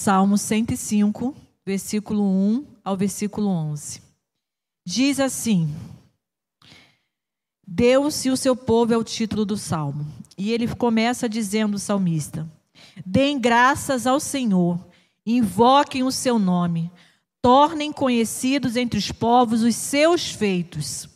Salmo 105, versículo 1 ao versículo 11. Diz assim: Deus e o seu povo é o título do salmo. E ele começa dizendo o salmista: Deem graças ao Senhor, invoquem o seu nome, tornem conhecidos entre os povos os seus feitos.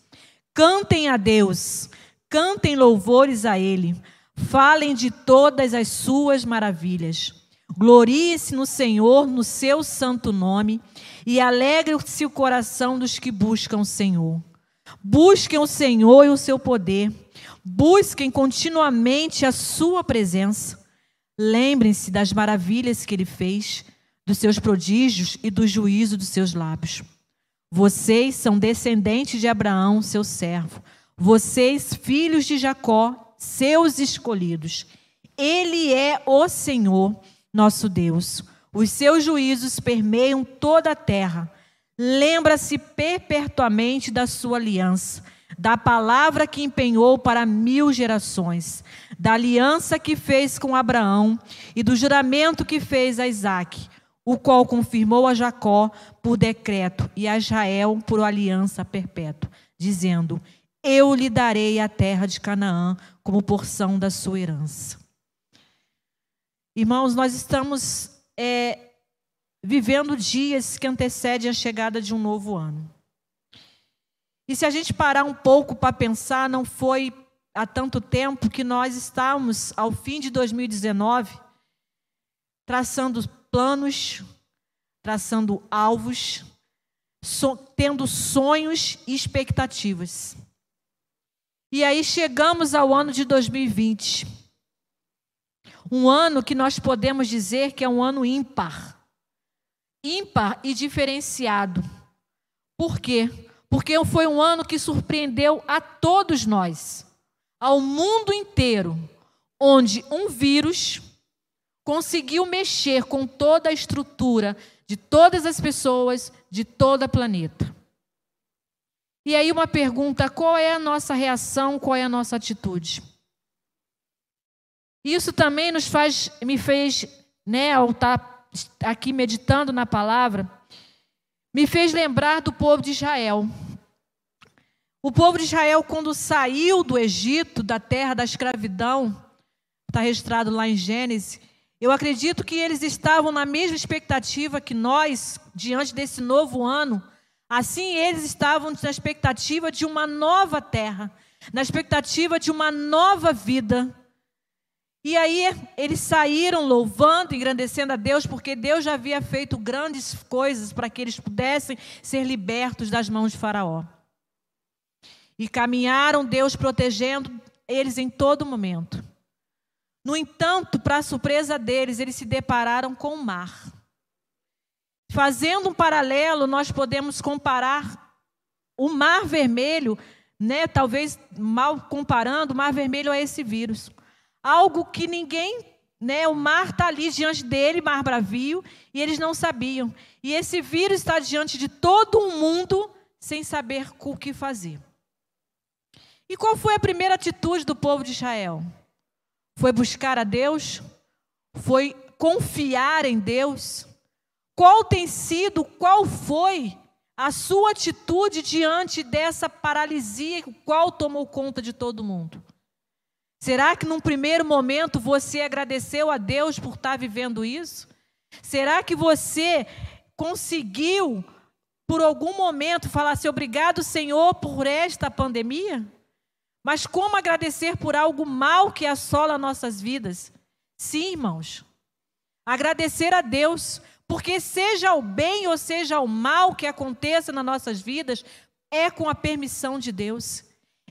Cantem a Deus, cantem louvores a Ele, falem de todas as suas maravilhas. Glorie-se no Senhor, no seu santo nome, e alegre-se o coração dos que buscam o Senhor. Busquem o Senhor e o seu poder, busquem continuamente a sua presença. Lembrem-se das maravilhas que ele fez, dos seus prodígios e do juízo dos seus lábios. Vocês são descendentes de Abraão, seu servo. Vocês, filhos de Jacó, seus escolhidos. Ele é o Senhor nosso Deus. Os seus juízos permeiam toda a terra. Lembra-se perpetuamente da sua aliança, da palavra que empenhou para mil gerações, da aliança que fez com Abraão e do juramento que fez a Isaac, o qual confirmou a Jacó por decreto e a Israel por aliança perpétua, dizendo: Eu lhe darei a terra de Canaã como porção da sua herança. Irmãos, nós estamos é, vivendo dias que antecedem a chegada de um novo ano. E se a gente parar um pouco para pensar, não foi há tanto tempo que nós estamos, ao fim de 2019, traçando planos, traçando alvos, so, tendo sonhos e expectativas. E aí chegamos ao ano de 2020. Um ano que nós podemos dizer que é um ano ímpar. Ímpar e diferenciado. Por quê? Porque foi um ano que surpreendeu a todos nós, ao mundo inteiro, onde um vírus conseguiu mexer com toda a estrutura de todas as pessoas de todo o planeta. E aí uma pergunta: qual é a nossa reação, qual é a nossa atitude? Isso também nos faz, me fez, né, ao estar aqui meditando na palavra, me fez lembrar do povo de Israel. O povo de Israel, quando saiu do Egito, da terra da escravidão, está registrado lá em Gênesis, eu acredito que eles estavam na mesma expectativa que nós, diante desse novo ano. Assim, eles estavam na expectativa de uma nova terra, na expectativa de uma nova vida. E aí eles saíram louvando, engrandecendo a Deus, porque Deus já havia feito grandes coisas para que eles pudessem ser libertos das mãos de Faraó. E caminharam, Deus protegendo eles em todo momento. No entanto, para surpresa deles, eles se depararam com o mar. Fazendo um paralelo, nós podemos comparar o Mar Vermelho, né, talvez mal comparando o Mar Vermelho a esse vírus algo que ninguém, né, o mar está ali diante dele, mar bravio, e eles não sabiam. E esse vírus está diante de todo o mundo sem saber o que fazer. E qual foi a primeira atitude do povo de Israel? Foi buscar a Deus? Foi confiar em Deus? Qual tem sido, qual foi a sua atitude diante dessa paralisia, qual tomou conta de todo mundo? Será que num primeiro momento você agradeceu a Deus por estar vivendo isso? Será que você conseguiu, por algum momento, falar assim: obrigado, Senhor, por esta pandemia? Mas como agradecer por algo mal que assola nossas vidas? Sim, irmãos. Agradecer a Deus, porque seja o bem ou seja o mal que aconteça nas nossas vidas, é com a permissão de Deus.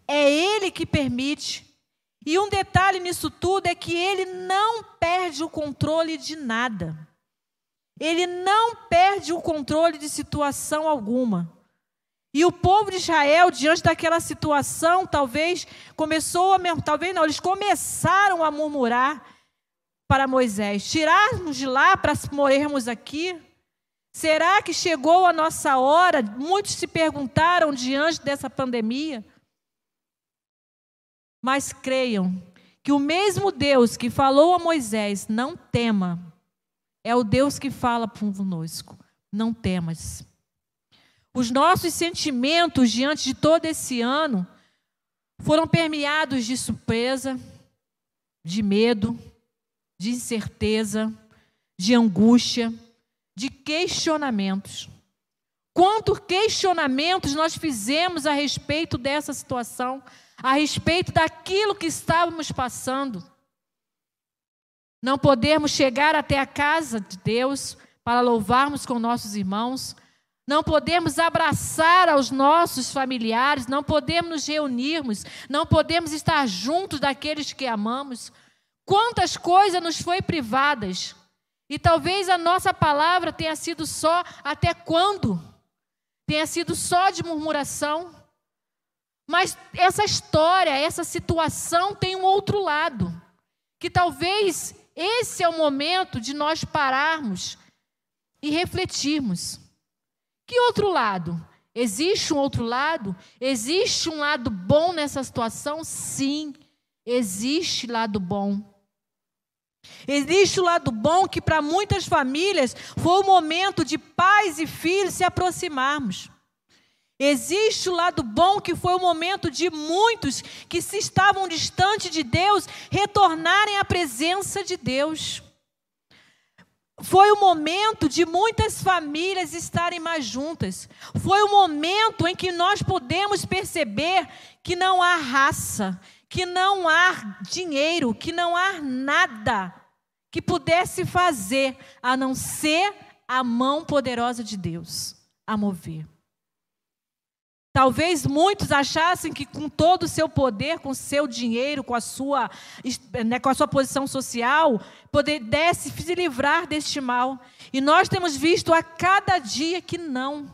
É Ele que permite. E um detalhe nisso tudo é que ele não perde o controle de nada. Ele não perde o controle de situação alguma. E o povo de Israel, diante daquela situação, talvez começou a, talvez não, eles começaram a murmurar para Moisés: tirarmos de lá para morrermos aqui? Será que chegou a nossa hora? Muitos se perguntaram diante dessa pandemia. Mas creiam que o mesmo Deus que falou a Moisés, não tema, é o Deus que fala conosco. Não temas. Os nossos sentimentos diante de todo esse ano foram permeados de surpresa, de medo, de incerteza, de angústia, de questionamentos. Quantos questionamentos nós fizemos a respeito dessa situação, a respeito daquilo que estávamos passando. Não podermos chegar até a casa de Deus para louvarmos com nossos irmãos, não podemos abraçar aos nossos familiares, não podemos nos reunirmos, não podemos estar juntos daqueles que amamos. Quantas coisas nos foi privadas? E talvez a nossa palavra tenha sido só até quando? Tenha sido só de murmuração. Mas essa história, essa situação tem um outro lado, que talvez esse é o momento de nós pararmos e refletirmos. Que outro lado? Existe um outro lado? Existe um lado bom nessa situação? Sim, existe lado bom. Existe o lado bom que para muitas famílias foi o momento de pais e filhos se aproximarmos. Existe o lado bom que foi o momento de muitos que se estavam distante de Deus retornarem à presença de Deus. Foi o momento de muitas famílias estarem mais juntas. Foi o momento em que nós podemos perceber que não há raça, que não há dinheiro, que não há nada que pudesse fazer a não ser a mão poderosa de Deus a mover. Talvez muitos achassem que com todo o seu poder, com seu dinheiro, com a sua, né, com a sua posição social, pudesse se livrar deste mal. E nós temos visto a cada dia que não.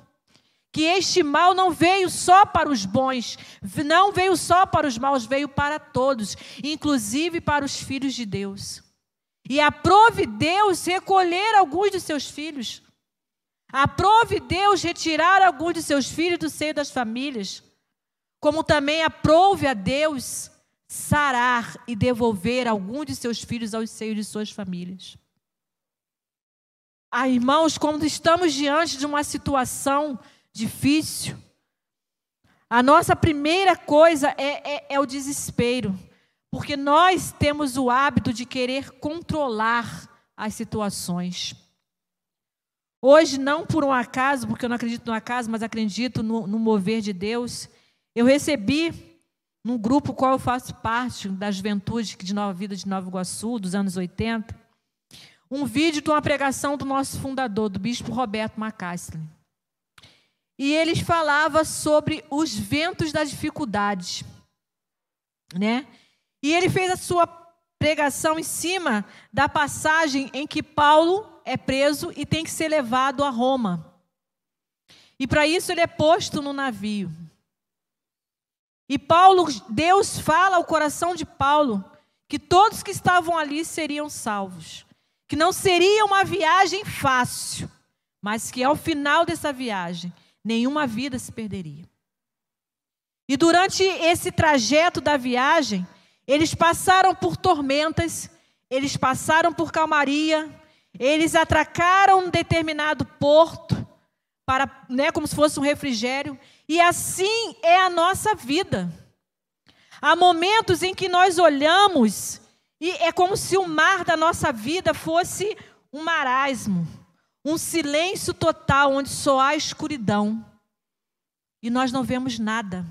Que este mal não veio só para os bons, não veio só para os maus, veio para todos, inclusive para os filhos de Deus. E aprove Deus recolher alguns de seus filhos. Aprove Deus retirar alguns de seus filhos do seio das famílias, como também aprove a Deus sarar e devolver alguns de seus filhos aos seios de suas famílias. Ah, irmãos, quando estamos diante de uma situação difícil, a nossa primeira coisa é, é, é o desespero, porque nós temos o hábito de querer controlar as situações. Hoje, não por um acaso, porque eu não acredito no acaso, mas acredito no, no mover de Deus, eu recebi, num grupo qual eu faço parte, da juventude de Nova Vida de Nova Iguaçu, dos anos 80, um vídeo de uma pregação do nosso fundador, do bispo Roberto Macastle. E eles falava sobre os ventos da dificuldade, né? E ele fez a sua pregação em cima da passagem em que Paulo é preso e tem que ser levado a Roma. E para isso ele é posto no navio. E Paulo, Deus fala ao coração de Paulo que todos que estavam ali seriam salvos, que não seria uma viagem fácil, mas que ao final dessa viagem nenhuma vida se perderia. E durante esse trajeto da viagem, eles passaram por tormentas, eles passaram por calmaria, eles atracaram um determinado porto para, né, como se fosse um refrigério, e assim é a nossa vida. Há momentos em que nós olhamos e é como se o mar da nossa vida fosse um marasmo, um silêncio total onde só há escuridão. E nós não vemos nada.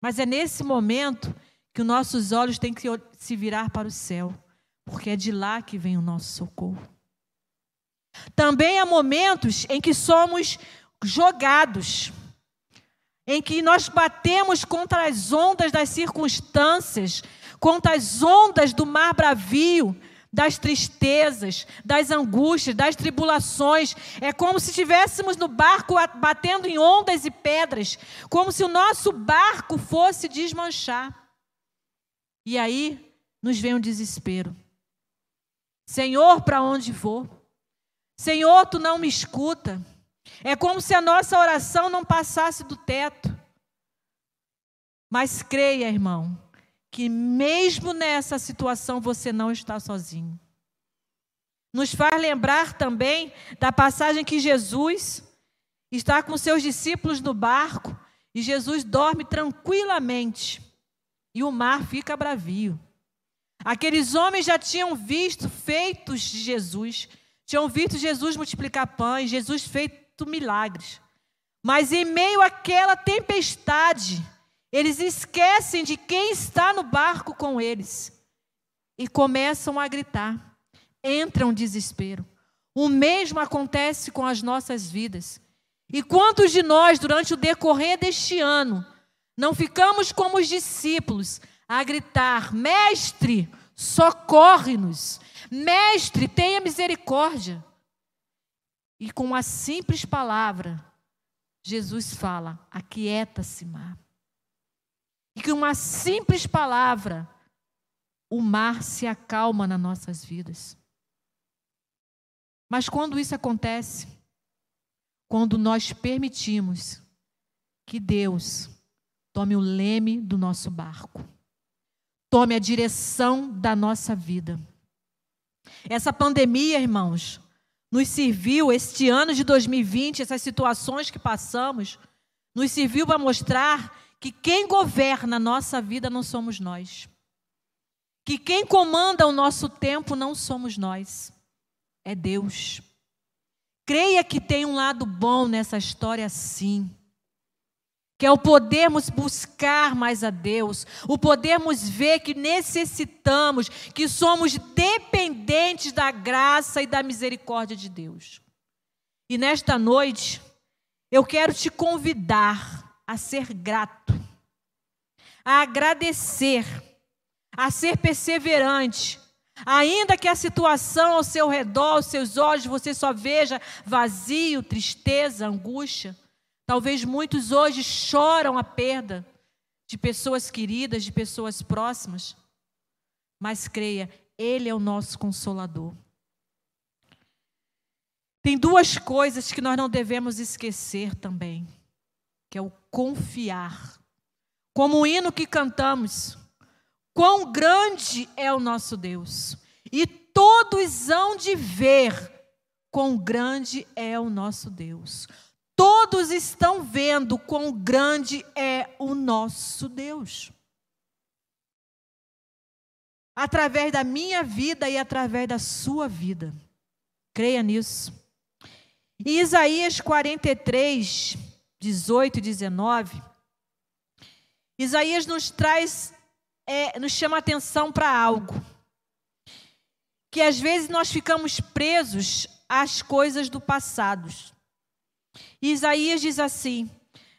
Mas é nesse momento que os nossos olhos têm que se virar para o céu porque é de lá que vem o nosso socorro. Também há momentos em que somos jogados, em que nós batemos contra as ondas das circunstâncias, contra as ondas do mar bravio, das tristezas, das angústias, das tribulações. É como se estivéssemos no barco batendo em ondas e pedras, como se o nosso barco fosse desmanchar. E aí nos vem o desespero. Senhor, para onde vou? Senhor, tu não me escuta. É como se a nossa oração não passasse do teto. Mas creia, irmão, que mesmo nessa situação você não está sozinho. nos faz lembrar também da passagem que Jesus está com seus discípulos no barco e Jesus dorme tranquilamente e o mar fica bravio. Aqueles homens já tinham visto feitos de Jesus, tinham visto Jesus multiplicar pães, Jesus feito milagres. Mas em meio àquela tempestade, eles esquecem de quem está no barco com eles e começam a gritar. Entra um desespero. O mesmo acontece com as nossas vidas. E quantos de nós, durante o decorrer deste ano, não ficamos como os discípulos a gritar: Mestre, socorre-nos. Mestre, tenha misericórdia. E com uma simples palavra, Jesus fala: Aquieta-se, mar. E com uma simples palavra, o mar se acalma nas nossas vidas. Mas quando isso acontece, quando nós permitimos que Deus tome o leme do nosso barco, tome a direção da nossa vida. Essa pandemia, irmãos, nos serviu, este ano de 2020, essas situações que passamos, nos serviu para mostrar que quem governa a nossa vida não somos nós. Que quem comanda o nosso tempo não somos nós, é Deus. Creia que tem um lado bom nessa história, sim que é o podermos buscar mais a Deus, o podermos ver que necessitamos, que somos dependentes da graça e da misericórdia de Deus. E nesta noite, eu quero te convidar a ser grato, a agradecer, a ser perseverante, ainda que a situação ao seu redor, aos seus olhos, você só veja vazio, tristeza, angústia. Talvez muitos hoje choram a perda de pessoas queridas, de pessoas próximas. Mas creia, Ele é o nosso consolador. Tem duas coisas que nós não devemos esquecer também, que é o confiar. Como o hino que cantamos, quão grande é o nosso Deus, e todos hão de ver quão grande é o nosso Deus. Todos estão vendo quão grande é o nosso Deus. Através da minha vida e através da sua vida. Creia nisso. E Isaías 43, 18 e 19. Isaías nos traz, é, nos chama atenção para algo. Que às vezes nós ficamos presos às coisas do passado. E Isaías diz assim: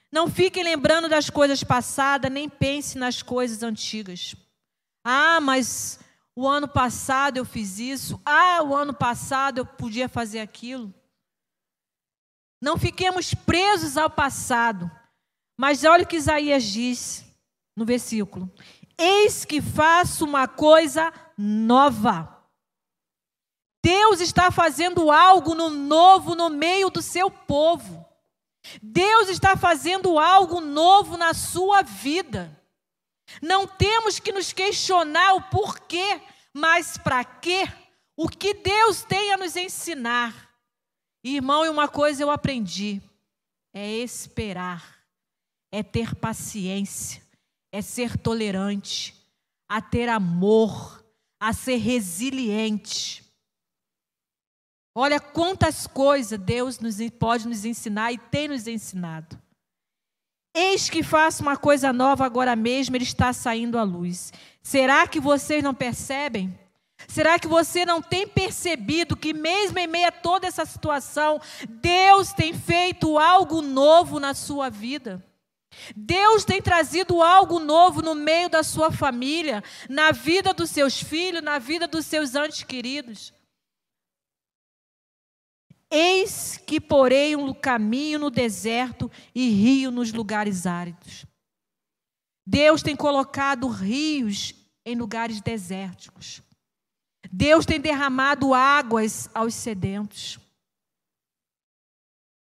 Não fiquem lembrando das coisas passadas, nem pense nas coisas antigas. Ah, mas o ano passado eu fiz isso. Ah, o ano passado eu podia fazer aquilo. Não fiquemos presos ao passado. Mas olha o que Isaías diz no versículo: Eis que faço uma coisa nova. Deus está fazendo algo no novo no meio do seu povo. Deus está fazendo algo novo na sua vida. Não temos que nos questionar o porquê, mas para quê? O que Deus tem a nos ensinar. Irmão, e uma coisa eu aprendi: é esperar, é ter paciência, é ser tolerante, a ter amor, a ser resiliente. Olha quantas coisas Deus nos, pode nos ensinar e tem nos ensinado. Eis que faço uma coisa nova agora mesmo, ele está saindo à luz. Será que vocês não percebem? Será que você não tem percebido que, mesmo em meio a toda essa situação, Deus tem feito algo novo na sua vida? Deus tem trazido algo novo no meio da sua família, na vida dos seus filhos, na vida dos seus antes queridos. Eis que porei um caminho no deserto e rio nos lugares áridos. Deus tem colocado rios em lugares desérticos. Deus tem derramado águas aos sedentos.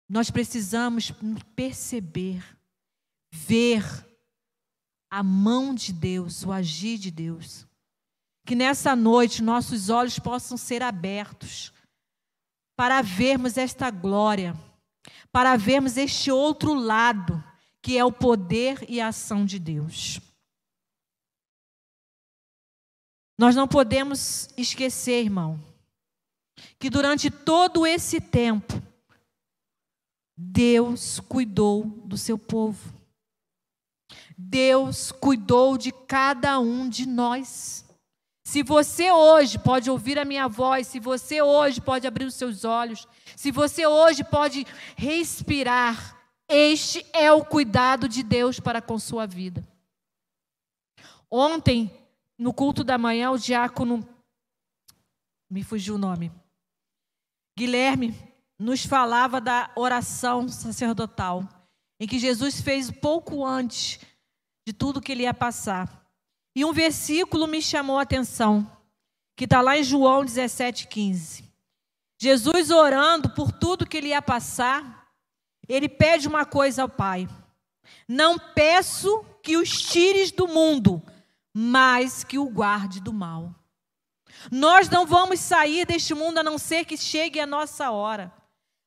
Nós precisamos perceber, ver a mão de Deus, o agir de Deus. que nessa noite nossos olhos possam ser abertos para vermos esta glória, para vermos este outro lado, que é o poder e a ação de Deus. Nós não podemos esquecer, irmão, que durante todo esse tempo, Deus cuidou do seu povo. Deus cuidou de cada um de nós. Se você hoje pode ouvir a minha voz, se você hoje pode abrir os seus olhos, se você hoje pode respirar, este é o cuidado de Deus para com sua vida. Ontem, no culto da manhã, o diácono, me fugiu o nome, Guilherme, nos falava da oração sacerdotal, em que Jesus fez pouco antes de tudo que ele ia passar. E um versículo me chamou a atenção, que está lá em João 17,15. Jesus orando por tudo que ele ia passar, ele pede uma coisa ao Pai: Não peço que os tires do mundo, mas que o guarde do mal. Nós não vamos sair deste mundo a não ser que chegue a nossa hora.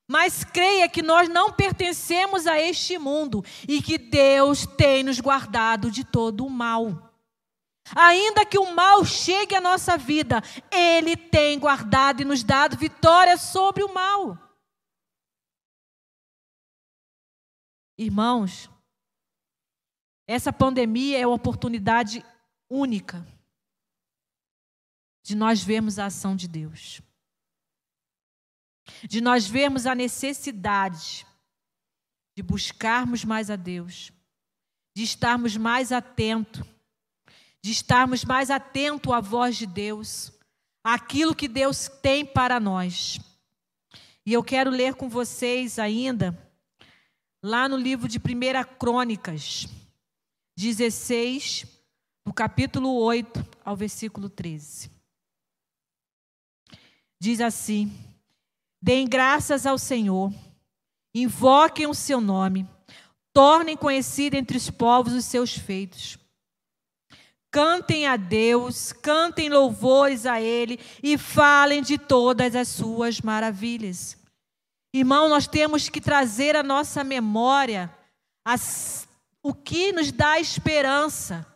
Mas creia que nós não pertencemos a este mundo e que Deus tem nos guardado de todo o mal. Ainda que o mal chegue à nossa vida, Ele tem guardado e nos dado vitória sobre o mal. Irmãos, essa pandemia é uma oportunidade única de nós vermos a ação de Deus, de nós vermos a necessidade de buscarmos mais a Deus, de estarmos mais atentos de estarmos mais atentos à voz de Deus, àquilo que Deus tem para nós. E eu quero ler com vocês ainda, lá no livro de 1 Crônicas, 16, do capítulo 8 ao versículo 13. Diz assim: Deem graças ao Senhor, invoquem o seu nome, tornem conhecido entre os povos os seus feitos. Cantem a Deus, cantem louvores a Ele e falem de todas as suas maravilhas. Irmão, nós temos que trazer à nossa memória as, o que nos dá esperança.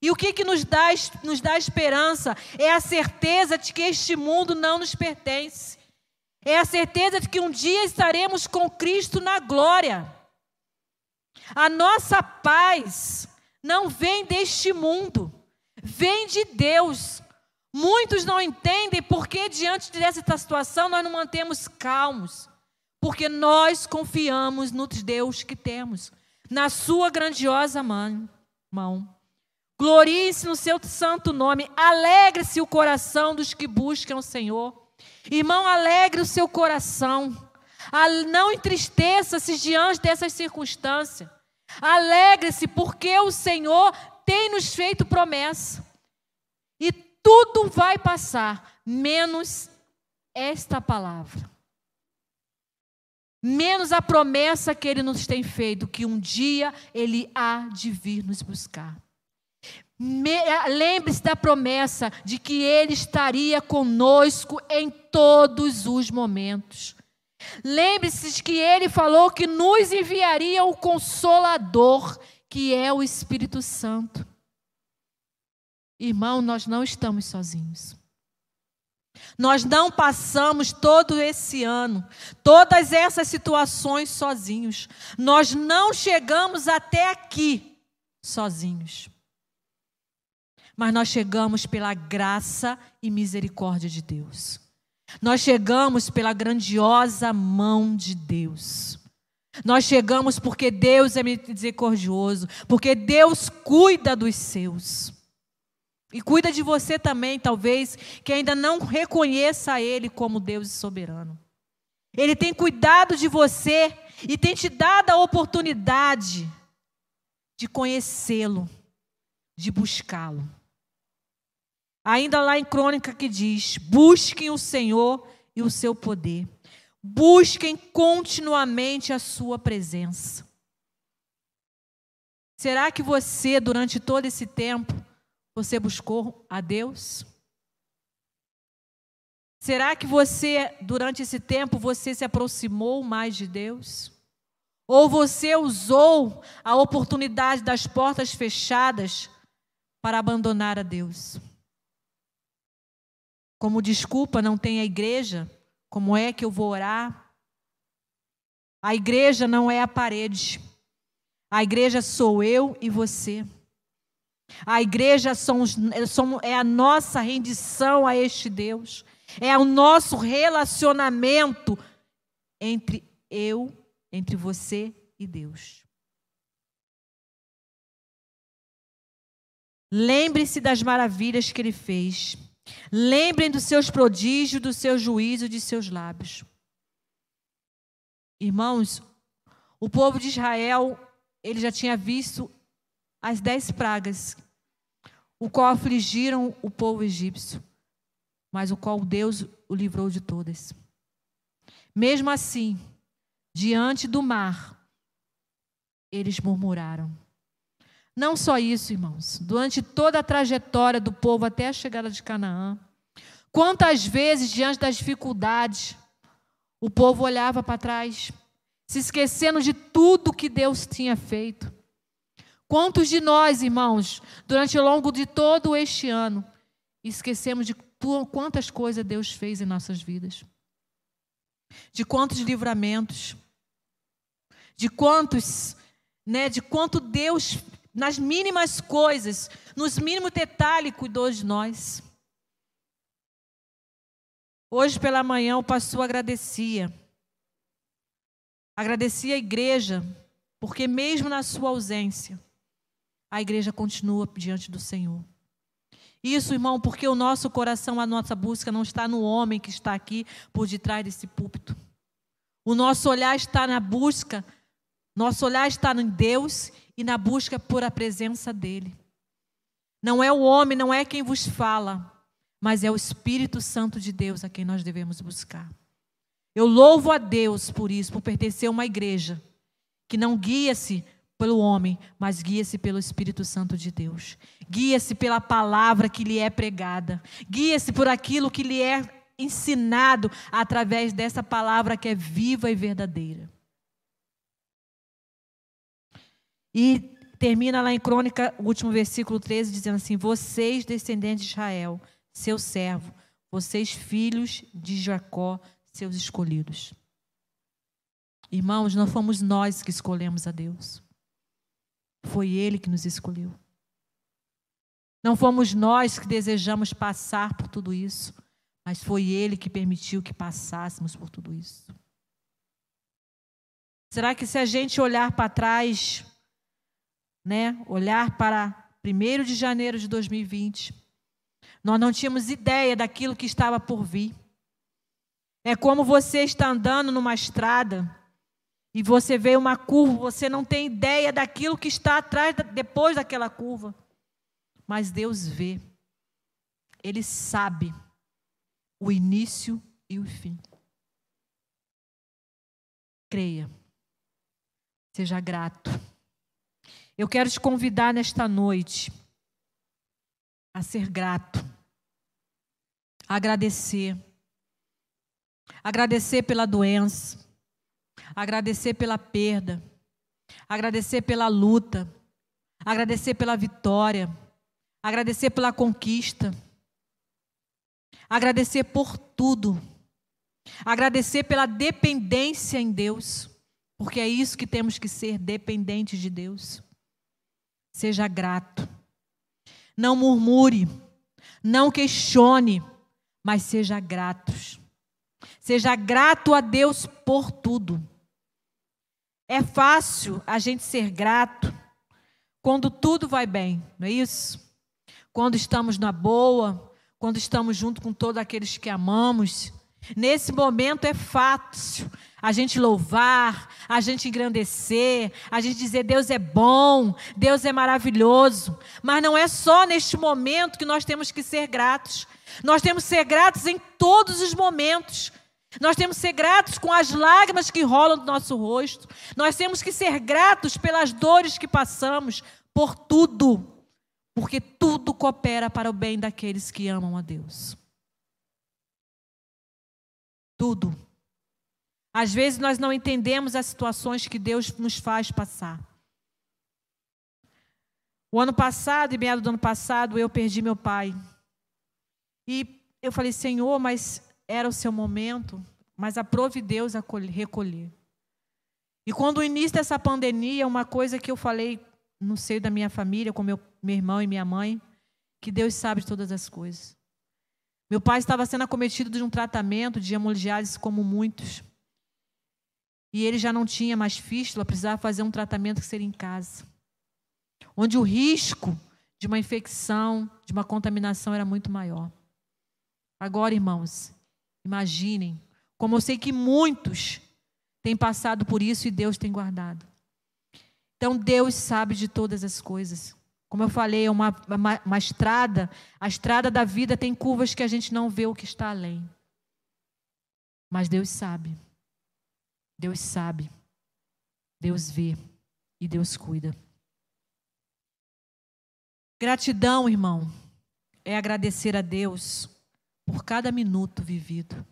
E o que, que nos, dá, nos dá esperança é a certeza de que este mundo não nos pertence. É a certeza de que um dia estaremos com Cristo na glória. A nossa paz não vem deste mundo vem de Deus. Muitos não entendem porque, diante dessa situação, nós não mantemos calmos. Porque nós confiamos no Deus que temos, na Sua grandiosa mão. Glorie-se no seu santo nome, alegre-se o coração dos que buscam o Senhor. Irmão, alegre o seu coração. Não entristeça-se diante dessas circunstâncias. Alegre-se, porque o Senhor tem nos feito promessa. E tudo vai passar, menos esta palavra. Menos a promessa que ele nos tem feito, que um dia ele há de vir nos buscar. Lembre-se da promessa de que ele estaria conosco em todos os momentos. Lembre-se de que ele falou que nos enviaria o consolador que é o Espírito Santo. Irmão, nós não estamos sozinhos. Nós não passamos todo esse ano, todas essas situações sozinhos. Nós não chegamos até aqui sozinhos. Mas nós chegamos pela graça e misericórdia de Deus. Nós chegamos pela grandiosa mão de Deus. Nós chegamos porque Deus é misericordioso, porque Deus cuida dos seus. E cuida de você também, talvez, que ainda não reconheça Ele como Deus soberano. Ele tem cuidado de você e tem te dado a oportunidade de conhecê-lo, de buscá-lo. Ainda lá em Crônica que diz: busquem o Senhor e o seu poder. Busquem continuamente a sua presença. Será que você, durante todo esse tempo, você buscou a Deus? Será que você, durante esse tempo, você se aproximou mais de Deus? Ou você usou a oportunidade das portas fechadas para abandonar a Deus? Como desculpa, não tem a igreja? Como é que eu vou orar? A igreja não é a parede. A igreja sou eu e você. A igreja somos, é a nossa rendição a este Deus. É o nosso relacionamento entre eu, entre você e Deus. Lembre-se das maravilhas que ele fez. Lembrem dos seus prodígios, do seu juízo, de seus lábios. Irmãos, o povo de Israel, ele já tinha visto as dez pragas, o qual afligiram o povo egípcio, mas o qual Deus o livrou de todas. Mesmo assim, diante do mar, eles murmuraram. Não só isso, irmãos, durante toda a trajetória do povo até a chegada de Canaã, quantas vezes, diante das dificuldades, o povo olhava para trás, se esquecendo de tudo que Deus tinha feito. Quantos de nós, irmãos, durante o longo de todo este ano, esquecemos de quantas coisas Deus fez em nossas vidas? De quantos livramentos? De quantos, né, de quanto Deus nas mínimas coisas, nos mínimos detalhes, cuidou de nós. Hoje pela manhã o pastor agradecia. Agradecia a igreja, porque mesmo na sua ausência, a igreja continua diante do Senhor. Isso, irmão, porque o nosso coração, a nossa busca não está no homem que está aqui por detrás desse púlpito. O nosso olhar está na busca, nosso olhar está em Deus e na busca por a presença dEle. Não é o homem, não é quem vos fala, mas é o Espírito Santo de Deus a quem nós devemos buscar. Eu louvo a Deus por isso, por pertencer a uma igreja que não guia-se pelo homem, mas guia-se pelo Espírito Santo de Deus. Guia-se pela palavra que lhe é pregada. Guia-se por aquilo que lhe é ensinado através dessa palavra que é viva e verdadeira. E termina lá em Crônica, o último versículo 13, dizendo assim: Vocês, descendentes de Israel, seu servo, vocês, filhos de Jacó, seus escolhidos. Irmãos, não fomos nós que escolhemos a Deus. Foi Ele que nos escolheu. Não fomos nós que desejamos passar por tudo isso, mas foi Ele que permitiu que passássemos por tudo isso. Será que se a gente olhar para trás, né, olhar para 1 de janeiro de 2020, nós não tínhamos ideia daquilo que estava por vir. É como você está andando numa estrada e você vê uma curva, você não tem ideia daquilo que está atrás, depois daquela curva. Mas Deus vê, Ele sabe o início e o fim. Creia, seja grato. Eu quero te convidar nesta noite a ser grato, a agradecer. Agradecer pela doença, agradecer pela perda, agradecer pela luta, agradecer pela vitória, agradecer pela conquista, agradecer por tudo, agradecer pela dependência em Deus, porque é isso que temos que ser dependentes de Deus. Seja grato. Não murmure. Não questione. Mas seja gratos. Seja grato a Deus por tudo. É fácil a gente ser grato quando tudo vai bem, não é isso? Quando estamos na boa, quando estamos junto com todos aqueles que amamos. Nesse momento é fácil a gente louvar, a gente engrandecer, a gente dizer Deus é bom, Deus é maravilhoso. Mas não é só neste momento que nós temos que ser gratos. Nós temos que ser gratos em todos os momentos. Nós temos que ser gratos com as lágrimas que rolam do nosso rosto. Nós temos que ser gratos pelas dores que passamos, por tudo. Porque tudo coopera para o bem daqueles que amam a Deus. Tudo. Às vezes nós não entendemos as situações que Deus nos faz passar. O ano passado, em meado do ano passado, eu perdi meu pai. E eu falei, Senhor, mas era o seu momento, mas aprove Deus a recolher. E quando o início dessa pandemia, uma coisa que eu falei no seio da minha família, com meu, meu irmão e minha mãe, que Deus sabe de todas as coisas. Meu pai estava sendo acometido de um tratamento de hemodiálise como muitos. E ele já não tinha mais fístula, precisava fazer um tratamento que seria em casa. Onde o risco de uma infecção, de uma contaminação era muito maior. Agora, irmãos, imaginem como eu sei que muitos têm passado por isso e Deus tem guardado. Então, Deus sabe de todas as coisas. Como eu falei, é uma, uma, uma estrada, a estrada da vida tem curvas que a gente não vê o que está além. Mas Deus sabe. Deus sabe. Deus vê. E Deus cuida. Gratidão, irmão, é agradecer a Deus por cada minuto vivido.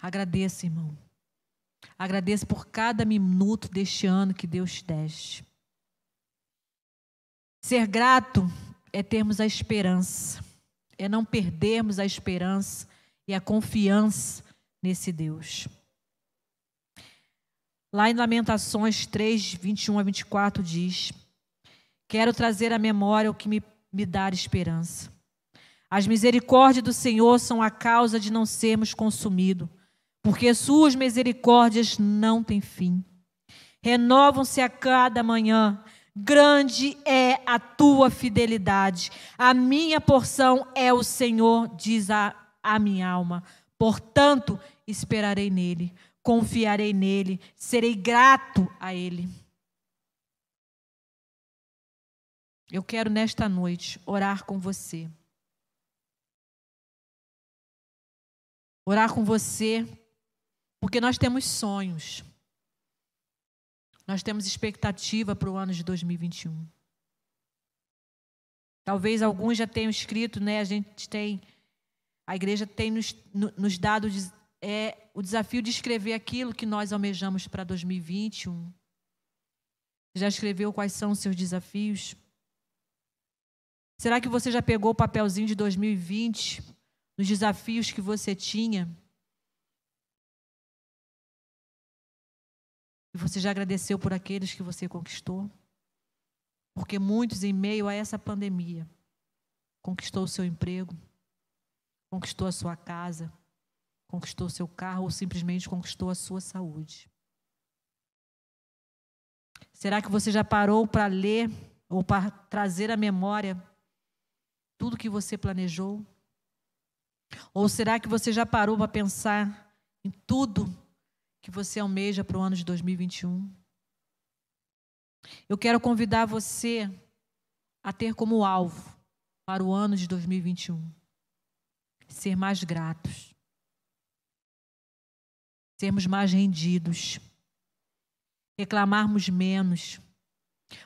Agradeça, irmão. Agradeça por cada minuto deste ano que Deus te deste. Ser grato é termos a esperança, é não perdermos a esperança e a confiança nesse Deus. Lá em Lamentações 3, 21 a 24 diz: Quero trazer à memória o que me, me dar esperança. As misericórdias do Senhor são a causa de não sermos consumidos, porque suas misericórdias não têm fim. Renovam-se a cada manhã Grande é a tua fidelidade. A minha porção é o Senhor, diz a, a minha alma. Portanto, esperarei nele, confiarei nele, serei grato a ele. Eu quero nesta noite orar com você. Orar com você, porque nós temos sonhos. Nós temos expectativa para o ano de 2021. Talvez alguns já tenham escrito, né? A gente tem, a igreja tem nos, nos dado é, o desafio de escrever aquilo que nós almejamos para 2021. Já escreveu quais são os seus desafios? Será que você já pegou o papelzinho de 2020, nos desafios que você tinha? E você já agradeceu por aqueles que você conquistou? Porque muitos, em meio a essa pandemia, conquistou o seu emprego, conquistou a sua casa, conquistou seu carro ou simplesmente conquistou a sua saúde. Será que você já parou para ler ou para trazer à memória tudo que você planejou? Ou será que você já parou para pensar em tudo que você almeja para o ano de 2021. Eu quero convidar você a ter como alvo para o ano de 2021 ser mais gratos, sermos mais rendidos, reclamarmos menos,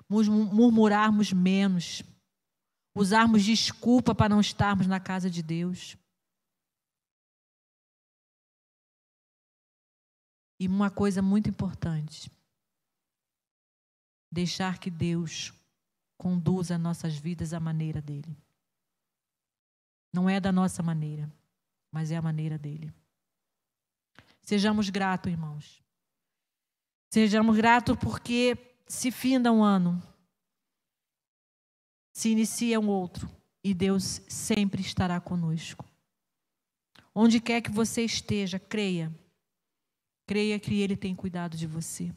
murmurarmos menos, usarmos desculpa para não estarmos na casa de Deus. E uma coisa muito importante: deixar que Deus conduza nossas vidas à maneira dele. Não é da nossa maneira, mas é a maneira dele. Sejamos gratos, irmãos. Sejamos gratos porque se finda um ano, se inicia um outro, e Deus sempre estará conosco. Onde quer que você esteja, creia Creia que Ele tem cuidado de você.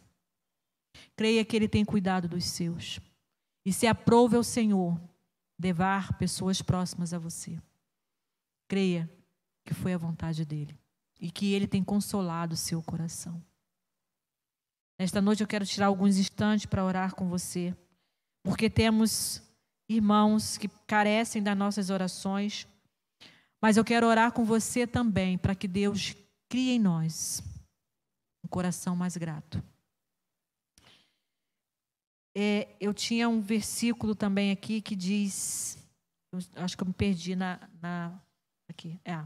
Creia que Ele tem cuidado dos seus. E se aprove ao Senhor levar pessoas próximas a você. Creia que foi a vontade dEle e que Ele tem consolado o seu coração. Nesta noite eu quero tirar alguns instantes para orar com você, porque temos irmãos que carecem das nossas orações, mas eu quero orar com você também para que Deus crie em nós um coração mais grato. É, eu tinha um versículo também aqui que diz, acho que eu me perdi na, na aqui, é,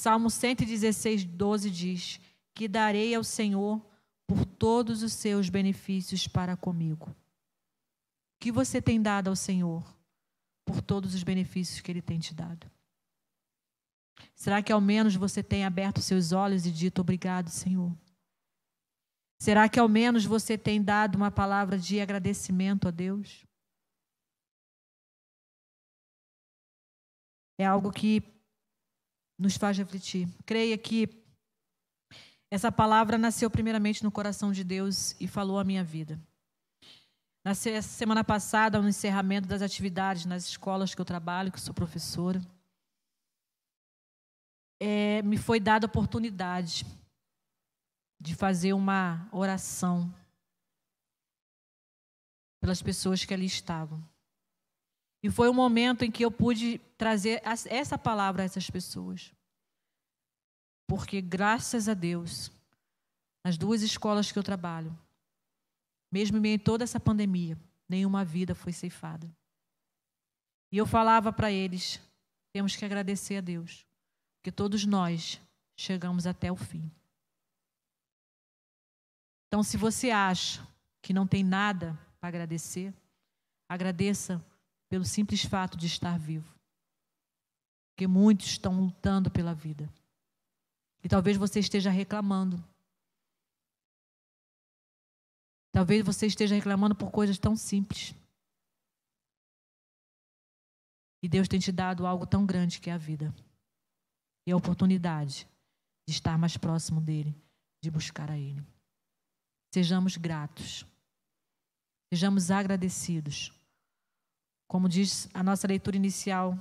Salmo 116, 12 diz: Que darei ao Senhor por todos os seus benefícios para comigo. O que você tem dado ao Senhor por todos os benefícios que Ele tem te dado? Será que ao menos você tem aberto seus olhos e dito obrigado, Senhor? Será que ao menos você tem dado uma palavra de agradecimento a Deus? É algo que nos faz refletir. Creia que essa palavra nasceu primeiramente no coração de Deus e falou a minha vida. Na semana passada, no encerramento das atividades nas escolas que eu trabalho, que sou professora, é, me foi dada a oportunidade de fazer uma oração pelas pessoas que ali estavam. E foi um momento em que eu pude trazer essa palavra a essas pessoas. Porque, graças a Deus, nas duas escolas que eu trabalho, mesmo em meio a toda essa pandemia, nenhuma vida foi ceifada. E eu falava para eles: temos que agradecer a Deus, porque todos nós chegamos até o fim. Então, se você acha que não tem nada para agradecer, agradeça pelo simples fato de estar vivo. Porque muitos estão lutando pela vida. E talvez você esteja reclamando. Talvez você esteja reclamando por coisas tão simples. E Deus tem te dado algo tão grande que é a vida. E a oportunidade de estar mais próximo dele, de buscar a ele. Sejamos gratos. Sejamos agradecidos. Como diz a nossa leitura inicial,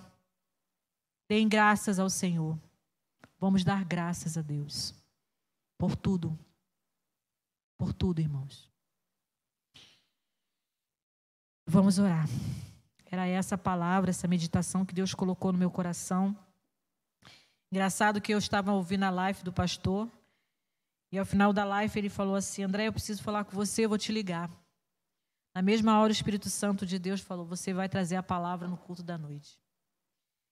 deem graças ao Senhor. Vamos dar graças a Deus por tudo. Por tudo, irmãos. Vamos orar. Era essa palavra, essa meditação que Deus colocou no meu coração. Engraçado que eu estava ouvindo a live do pastor e ao final da live ele falou assim: André, eu preciso falar com você, eu vou te ligar. Na mesma hora, o Espírito Santo de Deus falou: Você vai trazer a palavra no culto da noite.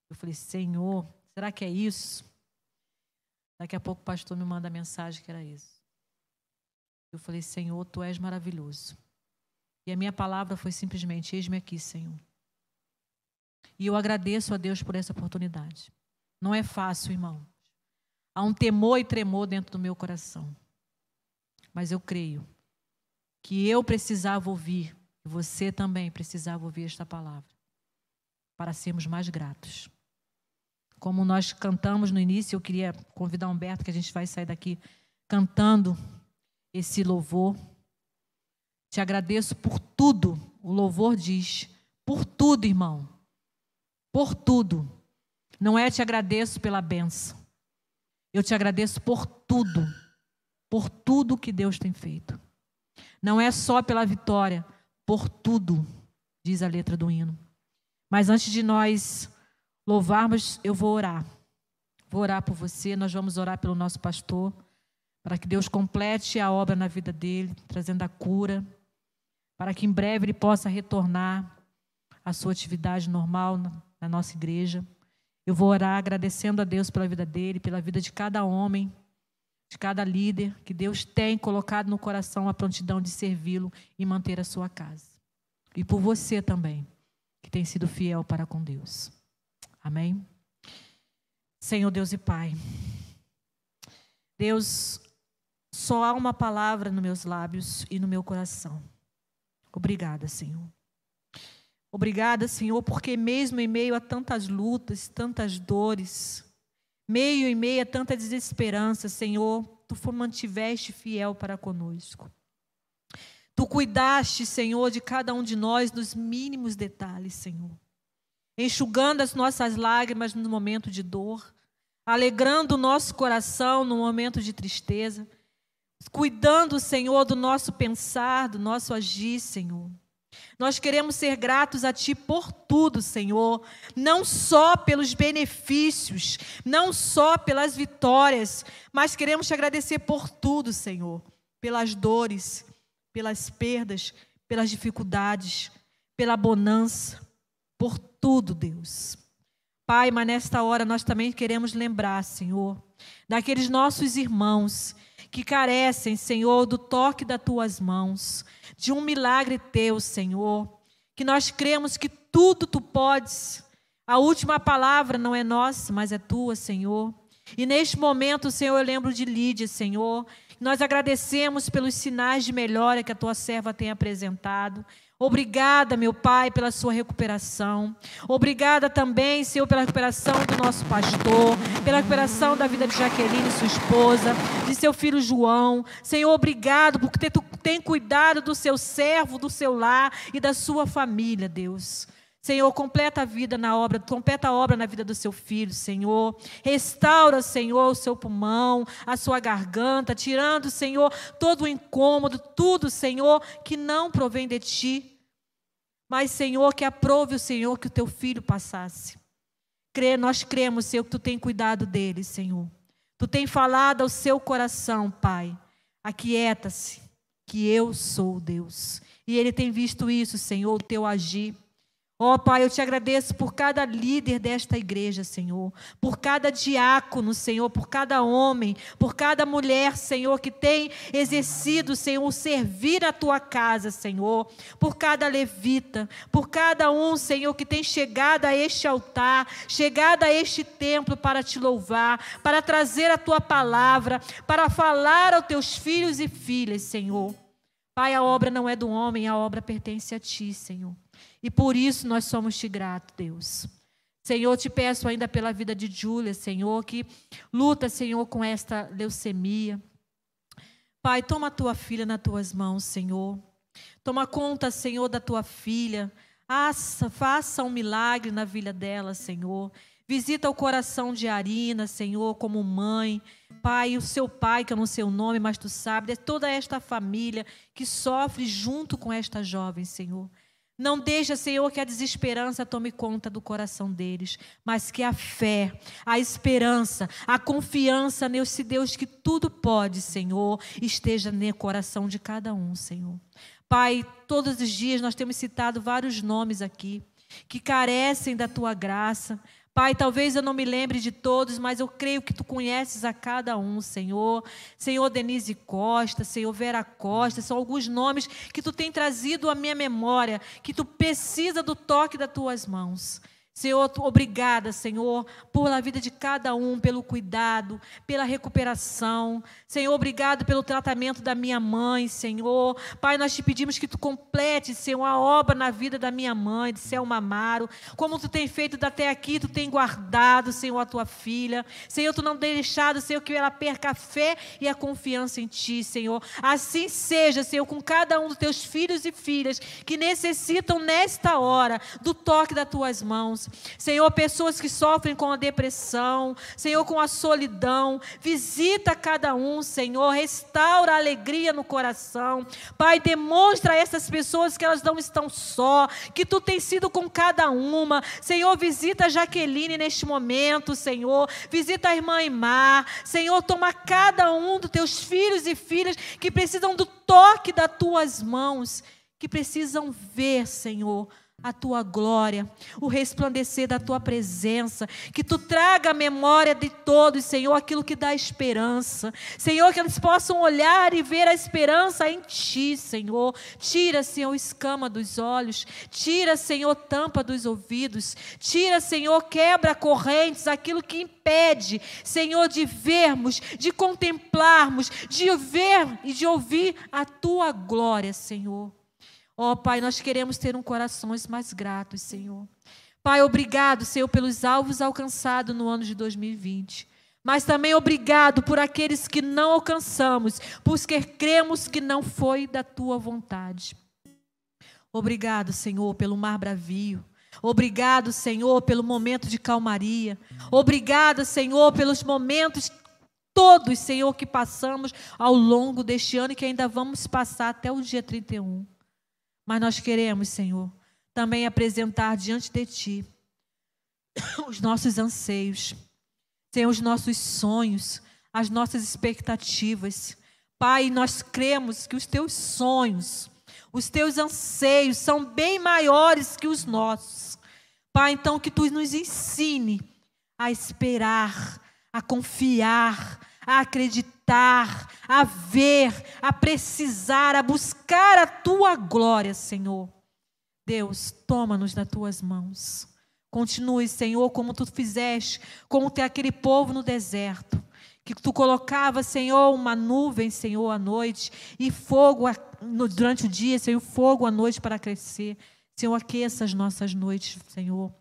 Eu falei: Senhor, será que é isso? Daqui a pouco o pastor me manda a mensagem que era isso. Eu falei: Senhor, tu és maravilhoso. E a minha palavra foi simplesmente: Eis-me aqui, Senhor. E eu agradeço a Deus por essa oportunidade. Não é fácil, irmão. Há um temor e tremor dentro do meu coração. Mas eu creio que eu precisava ouvir, você também precisava ouvir esta palavra, para sermos mais gratos. Como nós cantamos no início, eu queria convidar Humberto, que a gente vai sair daqui cantando esse louvor. Te agradeço por tudo. O louvor diz: por tudo, irmão. Por tudo. Não é te agradeço pela benção. Eu te agradeço por tudo. Por tudo que Deus tem feito. Não é só pela vitória, por tudo, diz a letra do hino. Mas antes de nós louvarmos, eu vou orar. Vou orar por você, nós vamos orar pelo nosso pastor, para que Deus complete a obra na vida dele, trazendo a cura, para que em breve ele possa retornar à sua atividade normal na nossa igreja. Eu vou orar agradecendo a Deus pela vida dele, pela vida de cada homem de cada líder que Deus tem colocado no coração a prontidão de servi-lo e manter a sua casa. E por você também, que tem sido fiel para com Deus. Amém? Senhor Deus e Pai, Deus, só há uma palavra nos meus lábios e no meu coração. Obrigada, Senhor. Obrigada, Senhor, porque mesmo em meio a tantas lutas, tantas dores, meio e meio a tanta desesperança, Senhor, tu mantiveste fiel para conosco. Tu cuidaste, Senhor, de cada um de nós nos mínimos detalhes, Senhor. Enxugando as nossas lágrimas no momento de dor, alegrando o nosso coração no momento de tristeza, cuidando, Senhor, do nosso pensar, do nosso agir, Senhor. Nós queremos ser gratos a Ti por tudo, Senhor, não só pelos benefícios, não só pelas vitórias, mas queremos te agradecer por tudo, Senhor, pelas dores, pelas perdas, pelas dificuldades, pela bonança, por tudo, Deus. Pai, mas nesta hora nós também queremos lembrar, Senhor, daqueles nossos irmãos que carecem, Senhor, do toque das tuas mãos, de um milagre teu, Senhor, que nós cremos que tudo tu podes. A última palavra não é nossa, mas é tua, Senhor. E neste momento, Senhor, eu lembro de Lídia, Senhor. Nós agradecemos pelos sinais de melhora que a tua serva tem apresentado. Obrigada, meu Pai, pela sua recuperação. Obrigada também, Senhor, pela recuperação do nosso pastor, pela recuperação da vida de Jaqueline, sua esposa, de seu filho João. Senhor, obrigado porque tu tem cuidado do seu servo, do seu lar e da sua família, Deus. Senhor, completa a vida na obra, completa a obra na vida do seu filho, Senhor. Restaura, Senhor, o seu pulmão, a sua garganta, tirando, Senhor, todo o incômodo, tudo, Senhor, que não provém de ti. Mas, Senhor, que aprove o Senhor que o teu filho passasse. Crê, nós cremos, Senhor, que tu tem cuidado dele, Senhor. Tu tem falado ao seu coração, Pai. Aquieta-se, que eu sou Deus. E ele tem visto isso, Senhor, o teu agir. Ó oh, Pai, eu te agradeço por cada líder desta igreja, Senhor, por cada diácono, Senhor, por cada homem, por cada mulher, Senhor, que tem exercido, Senhor, servir a tua casa, Senhor, por cada levita, por cada um, Senhor, que tem chegado a este altar, chegado a este templo para te louvar, para trazer a tua palavra, para falar aos teus filhos e filhas, Senhor. Pai, a obra não é do homem, a obra pertence a ti, Senhor. E por isso nós somos te gratos, Deus. Senhor, te peço ainda pela vida de Júlia, Senhor, que luta, Senhor, com esta leucemia. Pai, toma a tua filha nas tuas mãos, Senhor. Toma conta, Senhor, da tua filha. Faça, faça um milagre na vida dela, Senhor. Visita o coração de Arina, Senhor, como mãe. Pai, o seu pai, que eu não sei o nome, mas tu sabes, é toda esta família que sofre junto com esta jovem, Senhor. Não deixa, Senhor, que a desesperança tome conta do coração deles, mas que a fé, a esperança, a confiança nesse Deus que tudo pode, Senhor, esteja no coração de cada um, Senhor. Pai, todos os dias nós temos citado vários nomes aqui que carecem da tua graça, Pai, talvez eu não me lembre de todos, mas eu creio que tu conheces a cada um, Senhor. Senhor Denise Costa, Senhor Vera Costa, são alguns nomes que tu tem trazido à minha memória, que tu precisa do toque das tuas mãos. Senhor, obrigada, Senhor, por a vida de cada um, pelo cuidado, pela recuperação. Senhor, obrigado pelo tratamento da minha mãe, Senhor. Pai, nós te pedimos que tu complete, Senhor, a obra na vida da minha mãe, de Selma Amaro. Como tu tem feito até aqui, tu tem guardado, Senhor, a tua filha. Senhor, tu não tem deixado, Senhor, que ela perca a fé e a confiança em ti, Senhor. Assim seja, Senhor, com cada um dos teus filhos e filhas que necessitam nesta hora do toque das tuas mãos. Senhor, pessoas que sofrem com a depressão, Senhor, com a solidão, visita cada um, Senhor, restaura a alegria no coração. Pai, demonstra a essas pessoas que elas não estão só, que tu tens sido com cada uma. Senhor, visita a Jaqueline neste momento, Senhor. Visita a irmã Imar. Senhor, toma cada um dos teus filhos e filhas que precisam do toque das tuas mãos, que precisam ver, Senhor, a tua glória, o resplandecer da tua presença, que tu traga a memória de todos, Senhor, aquilo que dá esperança. Senhor, que eles possam olhar e ver a esperança em ti, Senhor. Tira, Senhor, escama dos olhos, tira, Senhor, tampa dos ouvidos, tira, Senhor, quebra correntes, aquilo que impede, Senhor, de vermos, de contemplarmos, de ver e de ouvir a tua glória, Senhor. Ó oh, Pai, nós queremos ter um corações mais gratos, Senhor. Pai, obrigado, Senhor, pelos alvos alcançados no ano de 2020. Mas também obrigado por aqueles que não alcançamos, porque cremos que não foi da tua vontade. Obrigado, Senhor, pelo mar bravio. Obrigado, Senhor, pelo momento de calmaria. Obrigado, Senhor, pelos momentos todos, Senhor, que passamos ao longo deste ano e que ainda vamos passar até o dia 31. Mas nós queremos, Senhor, também apresentar diante de Ti os nossos anseios, Senhor, os nossos sonhos, as nossas expectativas. Pai, nós cremos que os Teus sonhos, os Teus anseios são bem maiores que os nossos. Pai, então que tu nos ensine a esperar, a confiar, a acreditar, a ver, a precisar, a buscar a tua glória, Senhor. Deus, toma-nos nas tuas mãos. Continue, Senhor, como tu fizeste, tem aquele povo no deserto, que tu colocava, Senhor, uma nuvem, Senhor, à noite, e fogo durante o dia, Senhor, fogo à noite para crescer. Senhor, aqueça as nossas noites, Senhor,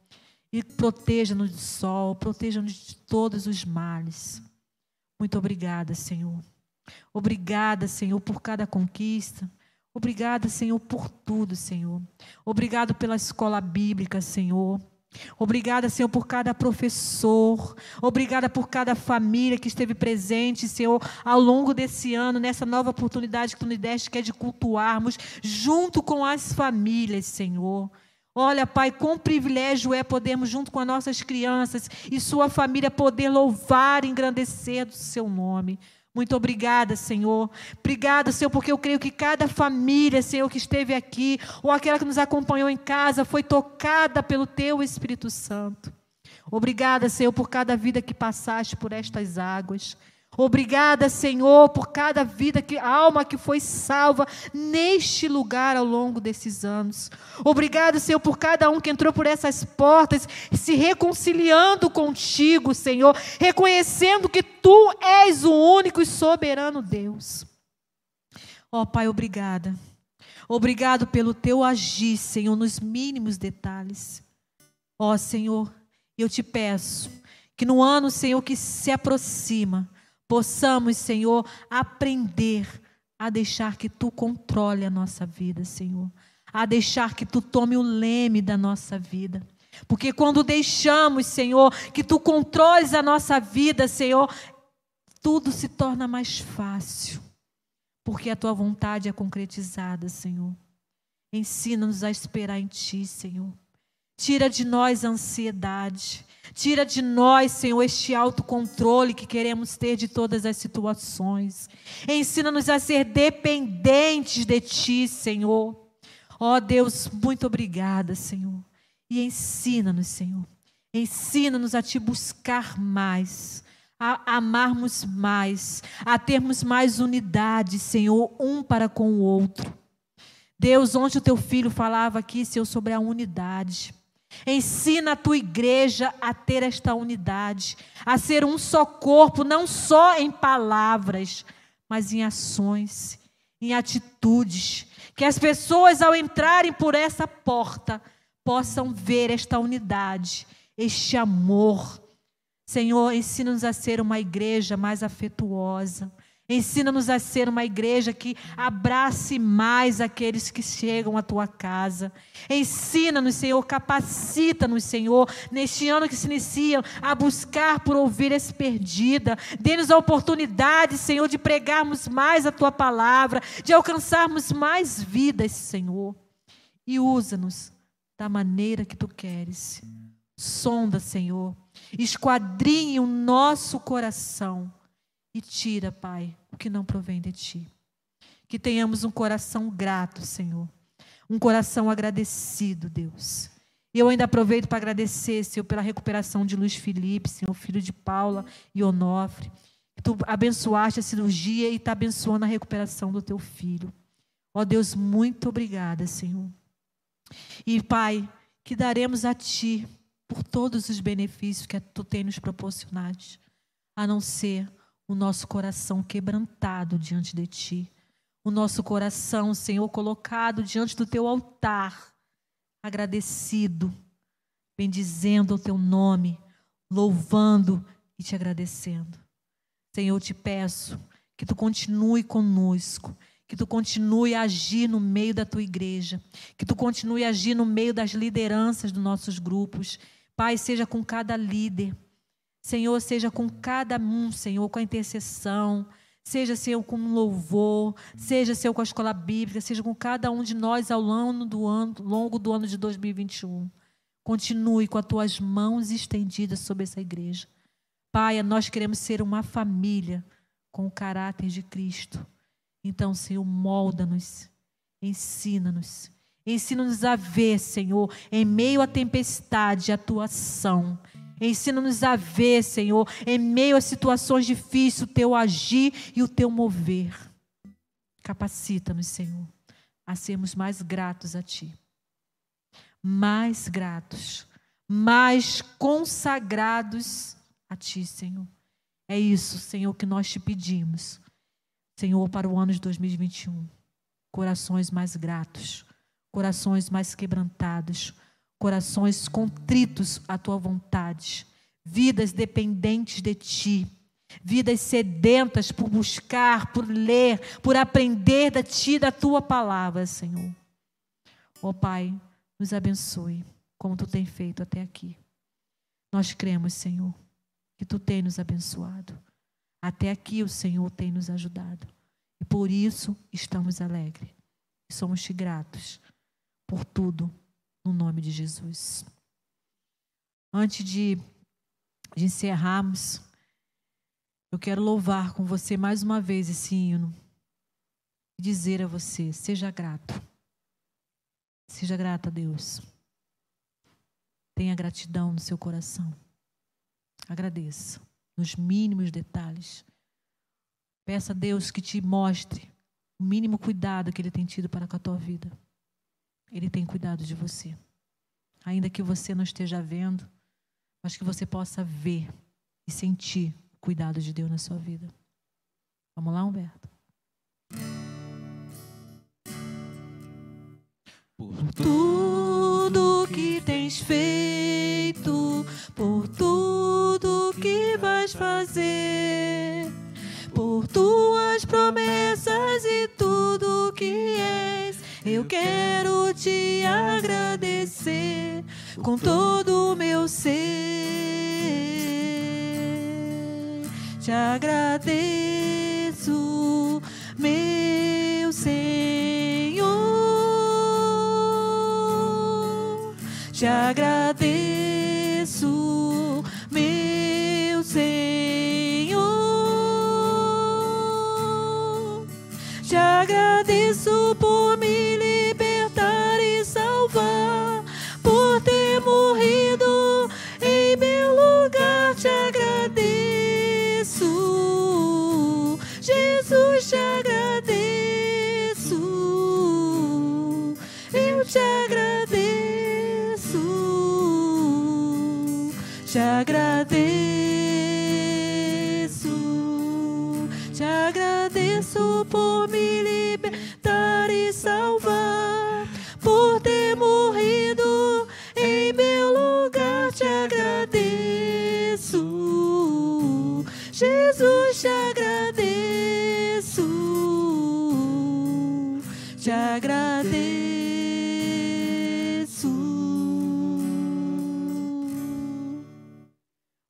e proteja-nos do sol, proteja-nos de todos os males. Muito obrigada, Senhor. Obrigada, Senhor, por cada conquista. Obrigada, Senhor, por tudo, Senhor. Obrigado pela escola bíblica, Senhor. Obrigada, Senhor, por cada professor. Obrigada por cada família que esteve presente, Senhor, ao longo desse ano, nessa nova oportunidade que tu nos deste, que é de cultuarmos junto com as famílias, Senhor. Olha, Pai, quão privilégio é podermos, junto com as nossas crianças e sua família, poder louvar e engrandecer do seu nome. Muito obrigada, Senhor. Obrigada, Senhor, porque eu creio que cada família, Senhor, que esteve aqui, ou aquela que nos acompanhou em casa, foi tocada pelo Teu Espírito Santo. Obrigada, Senhor, por cada vida que passaste por estas águas. Obrigada, Senhor, por cada vida, que alma que foi salva neste lugar ao longo desses anos. Obrigada, Senhor, por cada um que entrou por essas portas, se reconciliando contigo, Senhor, reconhecendo que tu és o único e soberano Deus. Ó oh, Pai, obrigada. Obrigado pelo teu agir, Senhor, nos mínimos detalhes. Ó oh, Senhor, eu te peço que no ano, Senhor, que se aproxima, possamos, Senhor, aprender a deixar que tu controle a nossa vida, Senhor. A deixar que tu tome o leme da nossa vida. Porque quando deixamos, Senhor, que tu controles a nossa vida, Senhor, tudo se torna mais fácil. Porque a tua vontade é concretizada, Senhor. Ensina-nos a esperar em ti, Senhor. Tira de nós a ansiedade. Tira de nós, Senhor, este autocontrole que queremos ter de todas as situações. Ensina-nos a ser dependentes de Ti, Senhor. Ó oh, Deus, muito obrigada, Senhor. E ensina-nos, Senhor. Ensina-nos a Te buscar mais, a amarmos mais, a termos mais unidade, Senhor, um para com o outro. Deus, onde o Teu Filho falava aqui, Senhor, sobre a unidade. Ensina a tua igreja a ter esta unidade, a ser um só corpo, não só em palavras, mas em ações, em atitudes. Que as pessoas, ao entrarem por essa porta, possam ver esta unidade, este amor. Senhor, ensina-nos a ser uma igreja mais afetuosa, Ensina-nos a ser uma igreja que abrace mais aqueles que chegam à tua casa. Ensina-nos, Senhor, capacita-nos, Senhor, neste ano que se inicia, a buscar por ovelhas perdidas. Dê-nos a oportunidade, Senhor, de pregarmos mais a tua palavra, de alcançarmos mais vidas, Senhor. E usa-nos da maneira que tu queres. Sonda, Senhor, esquadrinhe o nosso coração e tira, Pai, o que não provém de ti. Que tenhamos um coração grato, Senhor. Um coração agradecido, Deus. E eu ainda aproveito para agradecer, Senhor, pela recuperação de Luiz Felipe, Senhor, filho de Paula e Onofre. Tu abençoaste a cirurgia e está abençoando a recuperação do teu filho. Ó Deus, muito obrigada, Senhor. E, Pai, que daremos a Ti por todos os benefícios que Tu tem nos proporcionado, a não ser o nosso coração quebrantado diante de Ti, o nosso coração, Senhor, colocado diante do Teu altar, agradecido, bendizendo o Teu nome, louvando e te agradecendo. Senhor, te peço que Tu continue conosco, que Tu continue a agir no meio da Tua igreja, que Tu continue a agir no meio das lideranças dos nossos grupos. Pai, seja com cada líder Senhor, seja com cada um, Senhor, com a intercessão, seja, Senhor, com um louvor, seja, Senhor, com a escola bíblica, seja com cada um de nós ao longo do ano, longo do ano de 2021. Continue com as tuas mãos estendidas sobre essa igreja. Pai, nós queremos ser uma família com o caráter de Cristo. Então, Senhor, molda-nos, ensina-nos, Ensina-nos a ver, Senhor, em meio à tempestade, a tua ação. Ensina-nos a ver, Senhor, em meio a situações difíceis, o teu agir e o teu mover. Capacita-nos, Senhor, a sermos mais gratos a Ti. Mais gratos, mais consagrados a Ti, Senhor. É isso, Senhor, que nós te pedimos. Senhor, para o ano de 2021. Corações mais gratos corações mais quebrantados, corações contritos à tua vontade, vidas dependentes de ti, vidas sedentas por buscar, por ler, por aprender da ti, da tua palavra, Senhor. Ó oh, Pai, nos abençoe, como tu tem feito até aqui. Nós cremos, Senhor, que tu tem nos abençoado. Até aqui o Senhor tem nos ajudado. E por isso estamos alegres. Somos te gratos por tudo, no nome de Jesus. Antes de, de encerrarmos, eu quero louvar com você mais uma vez esse hino e dizer a você: seja grato. Seja grato a Deus. Tenha gratidão no seu coração. Agradeça nos mínimos detalhes. Peça a Deus que te mostre o mínimo cuidado que Ele tem tido para com a tua vida. Ele tem cuidado de você. Ainda que você não esteja vendo, mas que você possa ver e sentir o cuidado de Deus na sua vida. Vamos lá, Humberto? Por tudo que tens feito, por tudo que vais fazer, por tuas promessas e tudo que és eu quero agradecer com todo o meu ser. Te agradeço, meu Senhor. Te agradeço,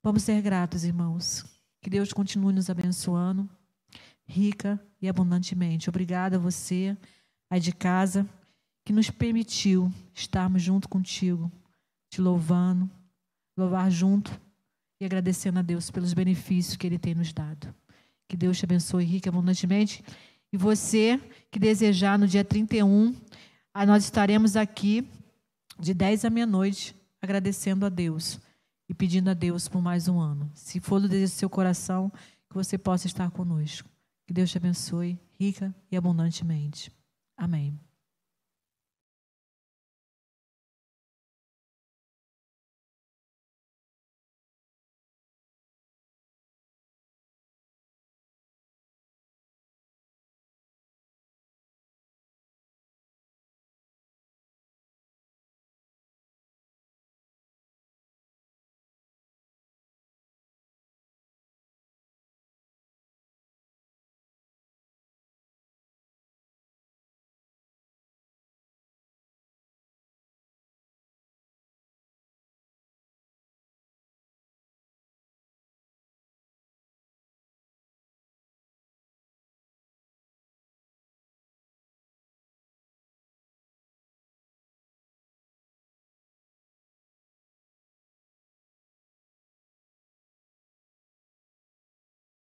Vamos ser gratos, irmãos. Que Deus continue nos abençoando, rica e abundantemente. Obrigada a você, aí de casa, que nos permitiu estarmos junto contigo, te louvando, louvar junto e agradecendo a Deus pelos benefícios que Ele tem nos dado. Que Deus te abençoe rica e abundantemente. E você que desejar no dia 31, nós estaremos aqui de 10 à meia-noite agradecendo a Deus e pedindo a Deus por mais um ano. Se for do desejo do seu coração, que você possa estar conosco. Que Deus te abençoe rica e abundantemente. Amém.